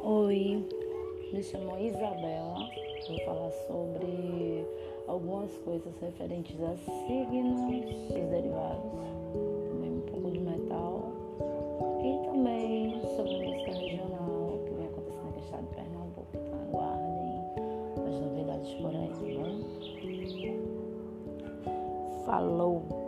Oi, me chamo Isabela. Vou falar sobre algumas coisas referentes a signos e derivados, também um pouco de metal e também sobre música regional que vem acontecendo aqui no estado de Pernambuco. Então aguardem as novidades por aí, tá bom? Falou!